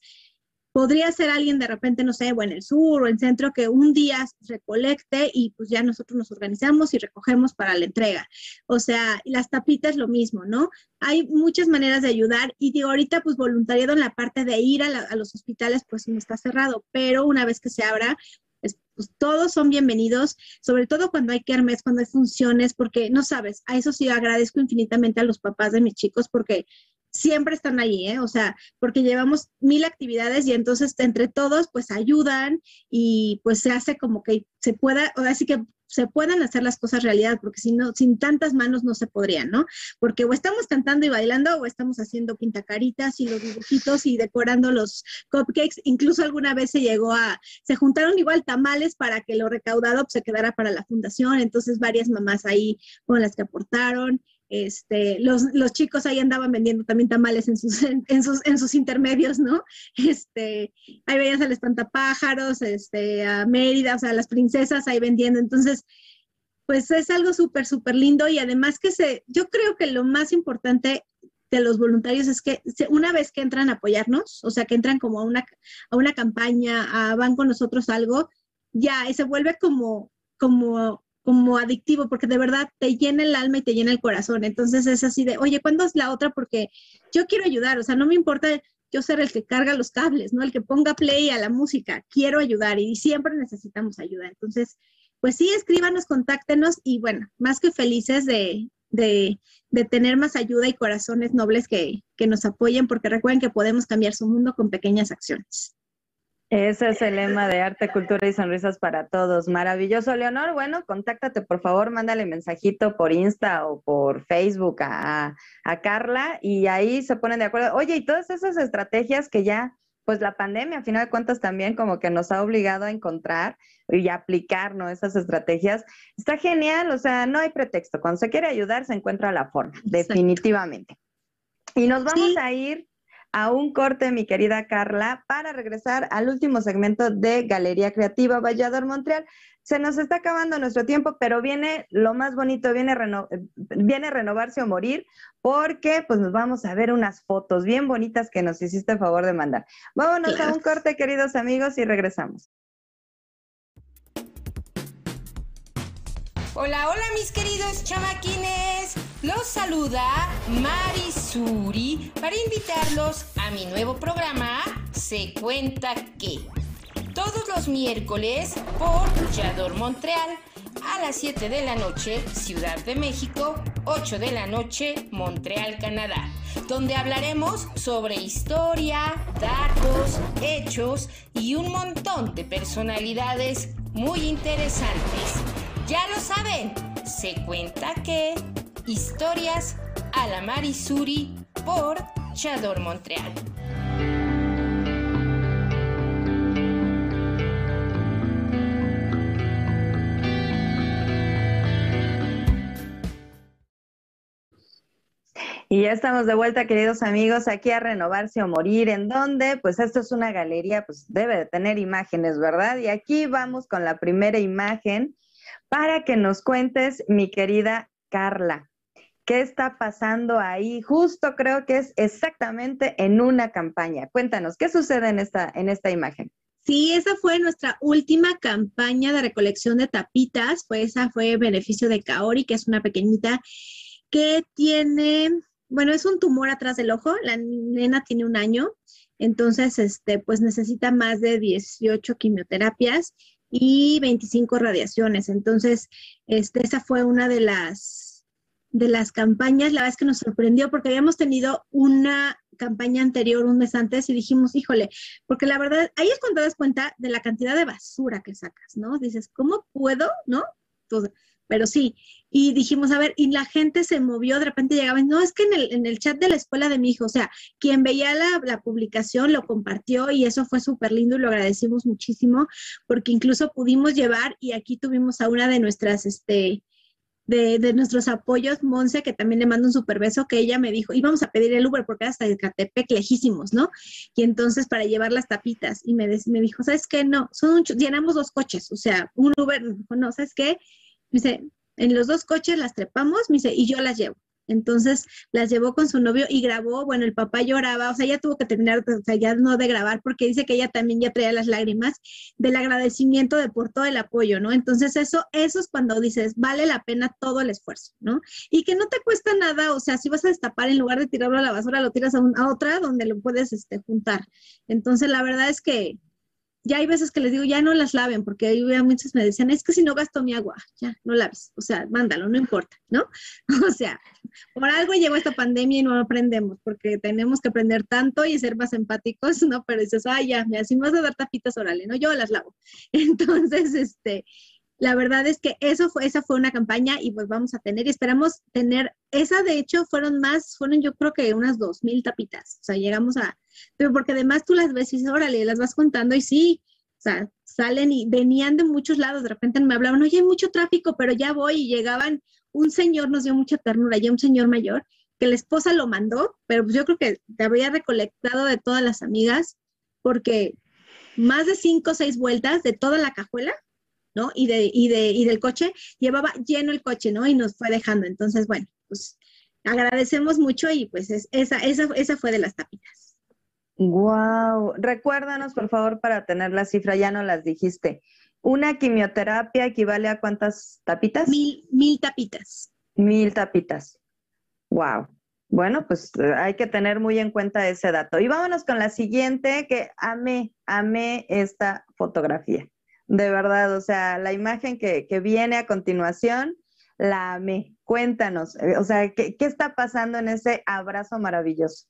podría ser alguien de repente, no sé, o en el sur o en el centro que un día recolecte y pues ya nosotros nos organizamos y recogemos para la entrega. O sea, las tapitas lo mismo, ¿no? Hay muchas maneras de ayudar y digo, ahorita pues voluntariado en la parte de ir a, los hospitales pues no está cerrado, pero una vez que se abra, pues todos son bienvenidos, sobre todo cuando hay kermes, cuando hay funciones, porque no sabes, a eso sí agradezco infinitamente a los papás de mis chicos porque siempre están allí, ¿eh? O sea, porque llevamos mil actividades y entonces entre todos pues ayudan y pues se hace como que se pueda, o así que se puedan hacer las cosas realidad, porque si no, sin tantas manos no se podrían, ¿no? Porque o estamos cantando y bailando o estamos haciendo pintacaritas y los dibujitos y decorando los cupcakes. Incluso alguna vez se llegó a, se juntaron igual tamales para que lo recaudado se quedara para la fundación. Entonces varias mamás ahí fueron las que aportaron. Este, los, los, chicos ahí andaban vendiendo también tamales en sus, en, sus, en sus intermedios, ¿no? Este, ahí veías al espantapájaros, este, a Mérida, o sea, las princesas ahí vendiendo. Entonces, pues es algo súper, súper lindo y además que se, yo creo que lo más importante de los voluntarios es que una vez que entran a apoyarnos, o sea, que entran como a una, a una campaña, a van con nosotros algo, ya, y se vuelve como, como como adictivo, porque de verdad te llena el alma y te llena el corazón. Entonces es así de, oye, ¿cuándo es la otra? Porque yo quiero ayudar, o sea, no me importa yo ser el que carga los cables, ¿no? El que ponga play a la música, quiero ayudar y siempre necesitamos ayuda. Entonces, pues sí, escríbanos, contáctenos y bueno, más que felices de, de, de tener más ayuda y corazones nobles que, que nos apoyen, porque recuerden que podemos cambiar su mundo con pequeñas acciones. Ese es el lema de arte, cultura y sonrisas para todos. Maravilloso, Leonor. Bueno, contáctate, por favor, mándale mensajito por Insta o por Facebook a, a, Carla y ahí se ponen de acuerdo. Oye, y todas esas estrategias que ya, pues la pandemia, a final de cuentas, también como que nos ha obligado a encontrar y aplicar, ¿no? Esas estrategias. Está genial, o sea, no hay pretexto. Cuando se quiere ayudar, se encuentra la forma, definitivamente. Y nos vamos a ir a un corte, mi querida Carla, para regresar al último segmento de Galería Creativa Vallador Montreal. Se nos está acabando nuestro tiempo, pero viene lo más bonito, viene, viene renovarse o morir, porque pues nos vamos a ver unas fotos bien bonitas que nos hiciste el favor de mandar. Vámonos a un corte, queridos amigos, y regresamos. Hola, hola mis queridos chamaquines. Los saluda Marisuri para invitarlos a mi nuevo programa Se cuenta que. Todos los miércoles por Yador Montreal a las 7 de la noche, Ciudad de México, 8 de la noche, Montreal, Canadá, donde hablaremos sobre historia, datos, hechos y un montón de personalidades muy interesantes ya lo saben, se cuenta que historias a la Marisuri por Chador Montreal. Y ya estamos de vuelta, queridos amigos, aquí a Renovarse o Morir, en donde, pues esto es una galería, pues debe de tener imágenes, ¿verdad? Y aquí vamos con la primera imagen, para que nos cuentes, mi querida Carla, qué está pasando ahí. Justo creo que es exactamente en una campaña. Cuéntanos, ¿qué sucede en esta, en esta imagen? Sí, esa fue nuestra última campaña de recolección de tapitas. Fue esa fue beneficio de Kaori, que es una pequeñita que tiene, bueno, es un tumor atrás del ojo. La nena tiene un año, entonces, este, pues necesita más de 18 quimioterapias y 25 radiaciones. Entonces, este, esa fue una de las, de las campañas, la verdad es que nos sorprendió porque habíamos tenido una campaña anterior un mes antes y dijimos, híjole, porque la verdad, ahí es cuando das cuenta de la cantidad de basura que sacas, ¿no? Dices, ¿cómo puedo? ¿No? Entonces, pero sí, y dijimos, a ver, y la gente se movió, de repente llegaban, no, es que en el, en el chat de la escuela de mi hijo, o sea, quien veía la, la publicación lo compartió y eso fue súper lindo y lo agradecimos muchísimo, porque incluso pudimos llevar, y aquí tuvimos a una de nuestras, este, de, de, nuestros apoyos, Monse, que también le mando un super beso, que ella me dijo, íbamos a pedir el Uber porque era hasta Catepec, lejísimos, ¿no? Y entonces para llevar las tapitas, y me, me dijo, ¿sabes qué? No, son llenamos dos coches, o sea, un Uber, no, ¿sabes qué? Me dice, en los dos coches las trepamos, me dice, y yo las llevo. Entonces las llevó con su novio y grabó, bueno, el papá lloraba, o sea, ya tuvo que terminar, o sea, ya no de grabar, porque dice que ella también ya traía las lágrimas del agradecimiento de por todo el apoyo, ¿no? Entonces eso, eso es cuando dices, vale la pena todo el esfuerzo, ¿no? Y que no te cuesta nada, o sea, si vas a destapar, en lugar de tirarlo a la basura, lo tiras a, a otra donde lo puedes este, juntar. Entonces la verdad es que ya hay veces que les digo, ya no las laven, porque hay muchos me decían, es que si no gasto mi agua, ya, no laves, o sea, mándalo, no importa, ¿no? O sea, por algo llegó esta pandemia y no aprendemos, porque tenemos que aprender tanto y ser más empáticos, ¿no? Pero dices, ay, ya, me hacemos a dar tapitas orales, ¿no? Yo las lavo. Entonces, este, la verdad es que eso fue, esa fue una campaña y pues vamos a tener y esperamos tener, esa de hecho fueron más, fueron yo creo que unas dos mil tapitas, o sea, llegamos a, pero porque además tú las ves y dices, órale, las vas contando y sí, o sea, salen y venían de muchos lados, de repente me hablaban, oye, hay mucho tráfico, pero ya voy y llegaban, un señor nos dio mucha ternura, ya un señor mayor, que la esposa lo mandó, pero pues yo creo que te había recolectado de todas las amigas, porque más de cinco o seis vueltas de toda la cajuela ¿no? Y, de, y, de, y del coche, llevaba lleno el coche, ¿no? Y nos fue dejando. Entonces, bueno, pues agradecemos mucho y pues esa, esa, esa fue de las tapitas. Wow, recuérdanos por favor para tener la cifra, ya no las dijiste. ¿Una quimioterapia equivale a cuántas tapitas? Mil, mil tapitas. Mil tapitas. Wow. Bueno, pues eh, hay que tener muy en cuenta ese dato. Y vámonos con la siguiente, que amé, amé esta fotografía de verdad, o sea, la imagen que, viene a continuación, la amé. Cuéntanos, eh, o sea, ¿qué, está pasando en ese abrazo maravilloso?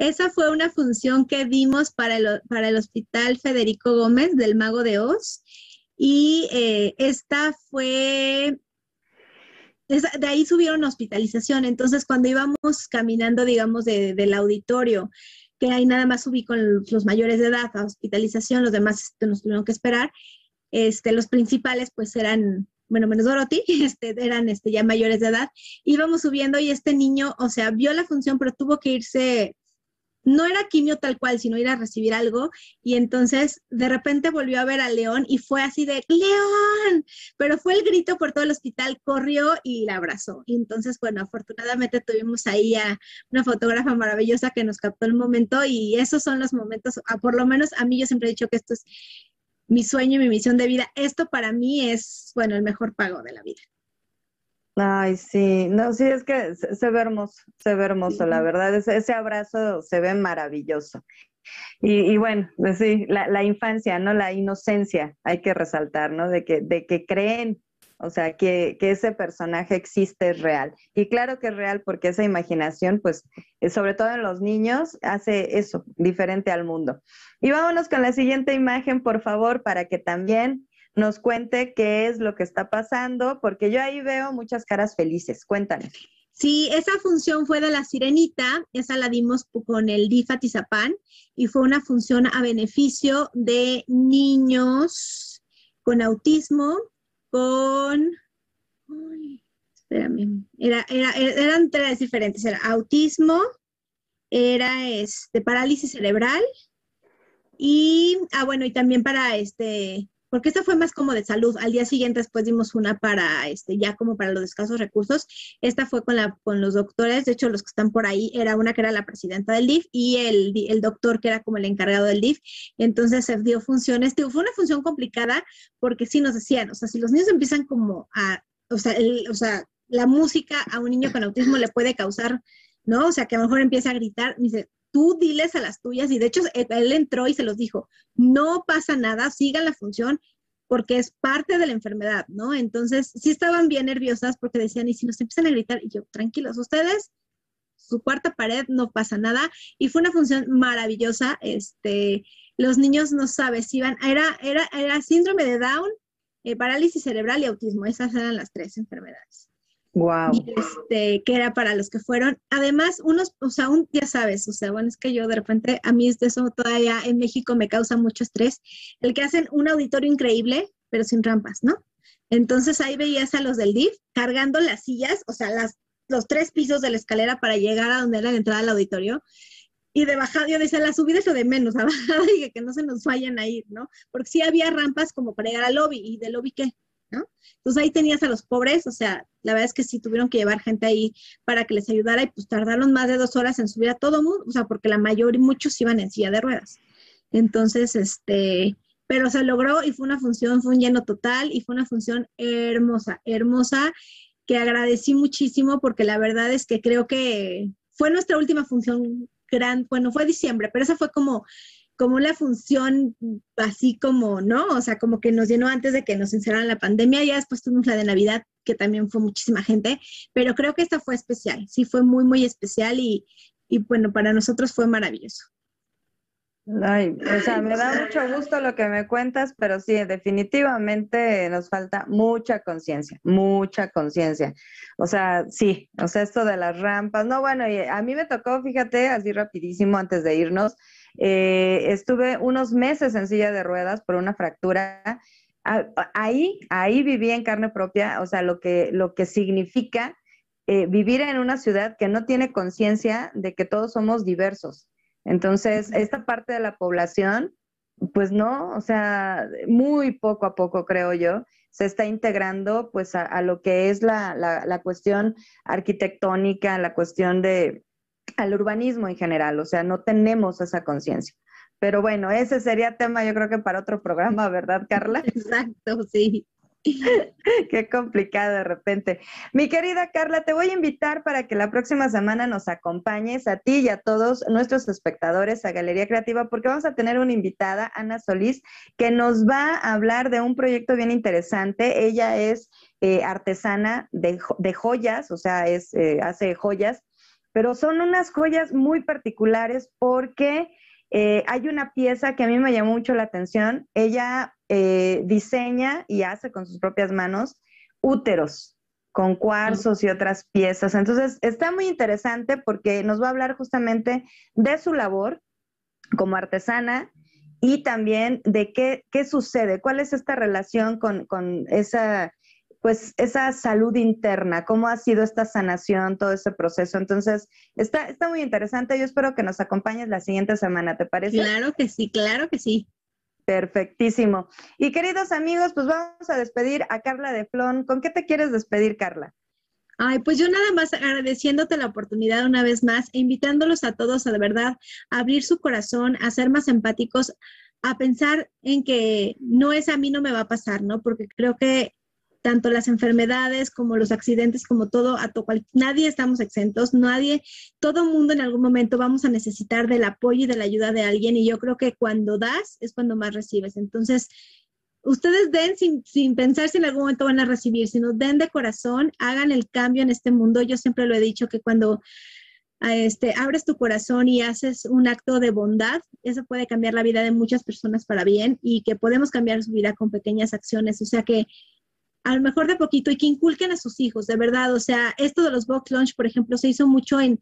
Esa fue una función que dimos para el, para el Hospital Federico Gómez del Mago de Oz. Y eh, esta fue, de ahí subieron hospitalización. Entonces, cuando íbamos caminando, digamos, del auditorio, que ahí nada más subí con los mayores de edad a hospitalización, los demás este, nos tuvieron que esperar. Este, los principales pues eran, bueno, menos Dorothy, este, eran este, ya mayores de edad. Íbamos subiendo y este niño, o sea, vio la función, pero tuvo que irse, no era quimio tal cual, sino ir a recibir algo. Y entonces de repente volvió a ver a León y fue así de, León, pero fue el grito por todo el hospital, corrió y la abrazó. Y entonces, bueno, afortunadamente tuvimos ahí a una fotógrafa maravillosa que nos captó el momento y esos son los momentos, por lo menos a mí yo siempre he dicho que esto es mi sueño y mi misión de vida. Esto para mí es, bueno, el mejor pago de la vida. Ay, sí, no, sí, es que se, ve hermoso, se ve hermoso, la verdad, ese, ese, abrazo se ve maravilloso. Y, bueno, pues sí, la, la, infancia, ¿no? La inocencia, hay que resaltar, ¿no? De que, de que creen o sea, que, ese personaje existe, es real. Y claro que es real porque esa imaginación, pues, eh, sobre todo en los niños, hace eso, diferente al mundo. Y vámonos con la siguiente imagen, por favor, para que también nos cuente qué es lo que está pasando, porque yo ahí veo muchas caras felices. Cuéntanos. Sí, esa función fue de la sirenita, esa la dimos con el DIF Atizapán y fue una función a beneficio de niños con autismo con, espérame, era, era, eran tres diferentes, era autismo, era este, parálisis cerebral y, ah, bueno, y también para este, porque esta fue más como de salud. Al día siguiente después dimos una para, este, ya como para los escasos recursos. Esta fue con, la, con los doctores, de hecho los que están por ahí, era una que era la presidenta del DIF y el, el doctor que era como el encargado del DIF. Entonces se dio funciones, fue una función complicada porque sí nos decían, o sea, si los niños empiezan como a, o sea, o sea, la música a un niño con autismo le puede causar, ¿no? O sea, que a lo mejor empieza a gritar, dice, tú diles a las tuyas, y de hecho él entró y se los dijo, no pasa nada, sigan la función, porque es parte de la enfermedad, ¿no? Entonces, sí estaban bien nerviosas porque decían, y si nos empiezan a gritar, y yo, tranquilos, ustedes, su cuarta pared, no pasa nada, y fue una función maravillosa, este, los niños no saben si iban, era, era, era síndrome de Down, eh, parálisis cerebral y autismo, esas eran las tres enfermedades. Wow. este, que era para los que fueron. Además, unos, o sea, un, ya sabes, o sea, bueno, es que yo de repente, a mí de eso todavía en México me causa mucho estrés, el que hacen un auditorio increíble, pero sin rampas, ¿no? Entonces ahí veías a los del DIF cargando las sillas, o sea, las, los tres pisos de la escalera para llegar a donde era la entrada al auditorio. Y de bajada, yo decía, la subida es lo de menos, a bajada y que no se nos vayan a ir, ¿no? Porque sí había rampas como para llegar al lobby, ¿y del lobby qué? Entonces ahí tenías a los pobres, o sea, la verdad es que sí tuvieron que llevar gente ahí para que les ayudara y pues tardaron más de dos horas en subir a todo mundo, o sea, porque la mayoría, muchos iban en silla de ruedas. Entonces, este, pero se logró y fue una función, fue un lleno total y fue una función hermosa, hermosa, que agradecí muchísimo porque la verdad es que creo que fue nuestra última función gran, bueno, fue diciembre, pero esa fue como como la función así como, ¿no? O sea, como que nos llenó antes de que nos encerraran la pandemia, ya después tuvimos la de Navidad, que también fue muchísima gente, pero creo que esta fue especial, sí fue muy, muy especial y, y bueno, para nosotros fue maravilloso. Ay, o sea, me da mucho gusto lo que me cuentas, pero sí, definitivamente nos falta mucha conciencia, mucha conciencia. O sea, sí, o sea, esto de las rampas, no, bueno, y a mí me tocó, fíjate, así rapidísimo antes de irnos, eh, estuve unos meses en silla de ruedas por una fractura. Ahí, ahí viví en carne propia, o sea, lo que, lo que significa eh, vivir en una ciudad que no tiene conciencia de que todos somos diversos entonces, esta parte de la población, pues no, o sea, muy poco a poco, creo yo, se está integrando pues a, lo que es la, la, cuestión arquitectónica, la cuestión de al urbanismo en general, o sea, no tenemos esa conciencia. Pero bueno, ese sería tema yo creo que para otro programa, ¿verdad, Carla? Exacto, sí. Qué complicado de repente. Mi querida Carla, te voy a invitar para que la próxima semana nos acompañes a ti y a todos nuestros espectadores a Galería Creativa, porque vamos a tener una invitada, Ana Solís, que nos va a hablar de un proyecto bien interesante. Ella es eh, artesana de, joyas, o sea, es, eh, hace joyas, pero son unas joyas muy particulares porque eh, hay una pieza que a mí me llamó mucho la atención. Ella eh, diseña y hace con sus propias manos úteros con cuarzos y otras piezas. Entonces, está muy interesante porque nos va a hablar justamente de su labor como artesana y también de qué, qué sucede, cuál es esta relación con, con esa pues esa salud interna, cómo ha sido esta sanación, todo ese proceso. Entonces, está, está muy interesante. Yo espero que nos acompañes la siguiente semana, ¿te parece? Claro que sí, claro que sí. Perfectísimo. Y queridos amigos, pues vamos a despedir a Carla de Flon. ¿Con qué te quieres despedir, Carla? Ay, pues yo nada más agradeciéndote la oportunidad una vez más e invitándolos a todos a de verdad a abrir su corazón, a ser más empáticos, a pensar en que no es a mí no me va a pasar, ¿no? Porque creo que tanto las enfermedades como los accidentes, como todo, a to nadie estamos exentos, nadie, todo mundo en algún momento vamos a necesitar del apoyo y de la ayuda de alguien y yo creo que cuando das es cuando más recibes. Entonces, ustedes den sin, sin pensar si en algún momento van a recibir, sino den de corazón, hagan el cambio en este mundo. Yo siempre lo he dicho que cuando este, abres tu corazón y haces un acto de bondad, eso puede cambiar la vida de muchas personas para bien y que podemos cambiar su vida con pequeñas acciones. O sea que a lo mejor de poquito y que inculquen a sus hijos, de verdad. O sea, esto de los box lunch, por ejemplo, se hizo mucho en,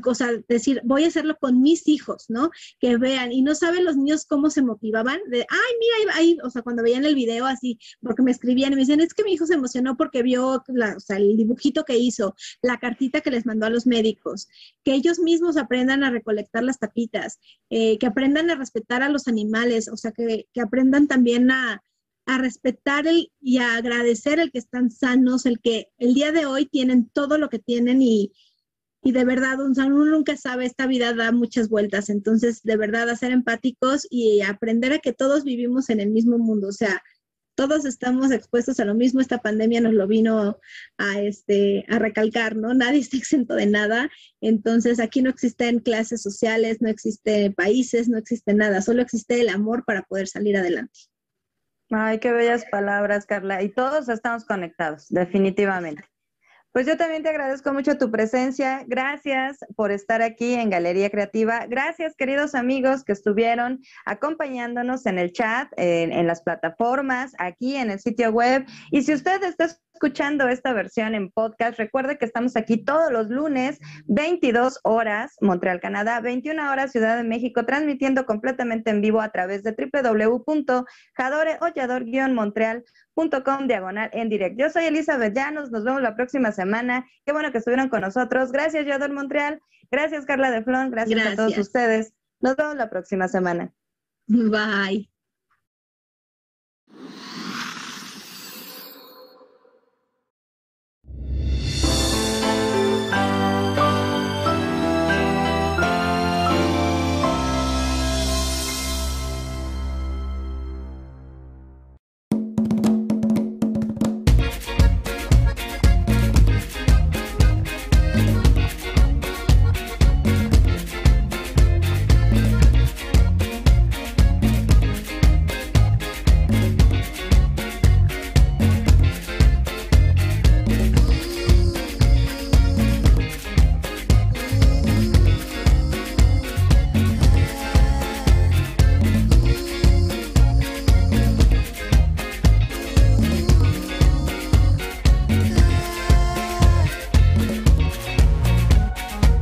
cosa, decir, voy a hacerlo con mis hijos, ¿no? Que vean, y no saben los niños cómo se motivaban, de, ay, mira, ahí, o sea, cuando veían el video así, porque me escribían y me dicen, es que mi hijo se emocionó porque vio la, o el dibujito que hizo, la cartita que les mandó a los médicos, que ellos mismos aprendan a recolectar las tapitas, eh, que aprendan a respetar a los animales, o sea, que, que aprendan también a, a respetar el, y a agradecer el que están sanos, el que el día de hoy tienen todo lo que tienen y, y de verdad, uno nunca sabe, esta vida da muchas vueltas, entonces de verdad a ser empáticos y aprender a que todos vivimos en el mismo mundo, o sea, todos estamos expuestos a lo mismo, esta pandemia nos lo vino a, este, a recalcar, ¿no? Nadie está exento de nada, entonces aquí no existen clases sociales, no existen países, no existe nada, solo existe el amor para poder salir adelante. Ay, qué bellas palabras, Carla. Y todos estamos conectados, definitivamente. Pues yo también te agradezco mucho tu presencia. Gracias por estar aquí en Galería Creativa. Gracias, queridos amigos que estuvieron acompañándonos en el chat, en, las plataformas, aquí en el sitio web. Y si usted está escuchando esta versión en podcast, recuerde que estamos aquí todos los lunes, 22 horas, Montreal, Canadá, 21 horas, Ciudad de México, transmitiendo completamente en vivo a través de www.jadoreollador-montreal.com diagonal en directo. Yo soy Elizabeth Llanos, nos vemos la próxima semana. Qué bueno que estuvieron con nosotros. Gracias, Yador Montreal. Gracias, Carla de Flon. Gracias, Gracias a todos ustedes. Nos vemos la próxima semana. Bye.